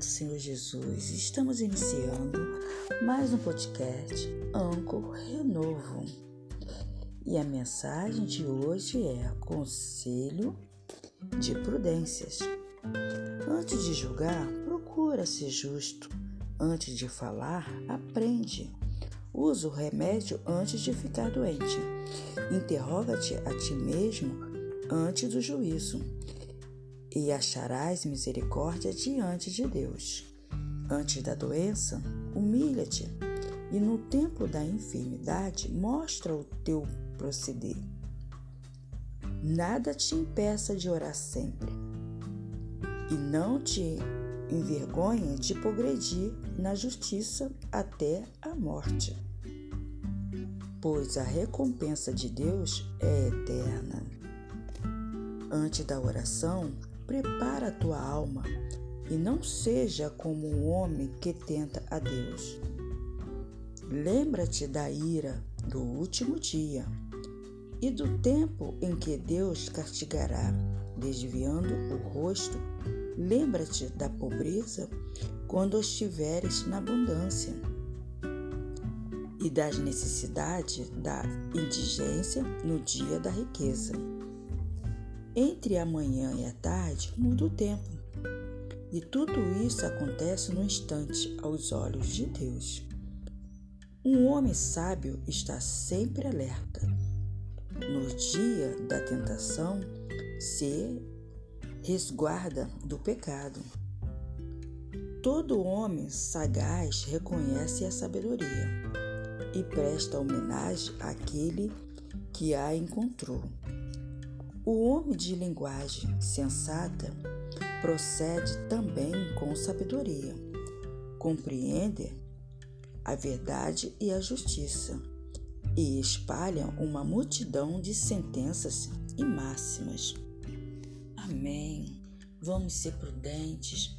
Senhor Jesus. Estamos iniciando mais um podcast Anco Renovo. E a mensagem de hoje é Conselho de Prudências. Antes de julgar, procura ser justo. Antes de falar, aprende. Usa o remédio antes de ficar doente. Interroga-te a ti mesmo antes do juízo e acharás misericórdia diante de Deus. Antes da doença, humilha-te, e no tempo da enfermidade, mostra o teu proceder. Nada te impeça de orar sempre, e não te envergonhe de progredir na justiça até a morte, pois a recompensa de Deus é eterna. Antes da oração, prepara a tua alma e não seja como um homem que tenta a Deus. Lembra-te da ira do último dia e do tempo em que Deus castigará, desviando o rosto. Lembra-te da pobreza quando estiveres na abundância e das necessidades da indigência no dia da riqueza. Entre a manhã e a tarde muda o tempo. E tudo isso acontece no instante aos olhos de Deus. Um homem sábio está sempre alerta. No dia da tentação, se resguarda do pecado. Todo homem sagaz reconhece a sabedoria e presta homenagem àquele que a encontrou. O homem de linguagem sensata procede também com sabedoria, compreende a verdade e a justiça e espalha uma multidão de sentenças e máximas. Amém. Vamos ser prudentes,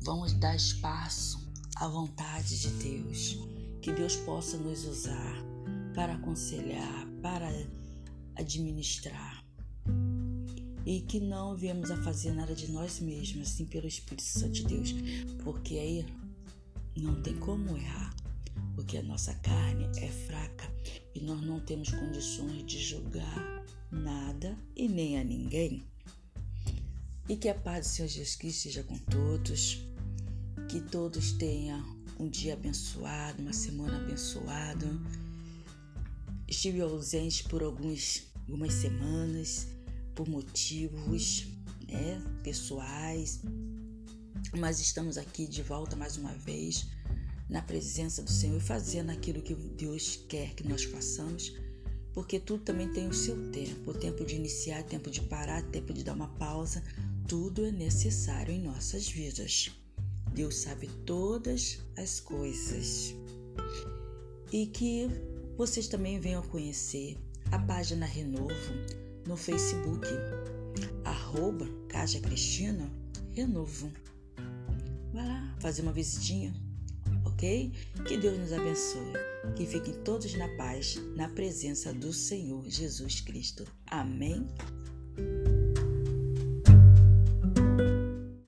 vamos dar espaço à vontade de Deus, que Deus possa nos usar para aconselhar, para administrar e que não viemos a fazer nada de nós mesmos, assim pelo Espírito Santo de Deus, porque aí não tem como errar, porque a nossa carne é fraca e nós não temos condições de julgar nada e nem a ninguém. E que a paz do Senhor Jesus Cristo seja com todos, que todos tenham um dia abençoado, uma semana abençoada. Estive ausente por alguns, algumas semanas, por motivos né, pessoais, mas estamos aqui de volta mais uma vez na presença do Senhor, fazendo aquilo que Deus quer que nós façamos, porque tudo também tem o seu tempo, o tempo de iniciar, tempo de parar, tempo de dar uma pausa, tudo é necessário em nossas vidas. Deus sabe todas as coisas. E que vocês também venham conhecer a página Renovo no Facebook, arroba Caja Cristina Renovo. Vai lá fazer uma visitinha, ok? Que Deus nos abençoe. Que fiquem todos na paz, na presença do Senhor Jesus Cristo. Amém.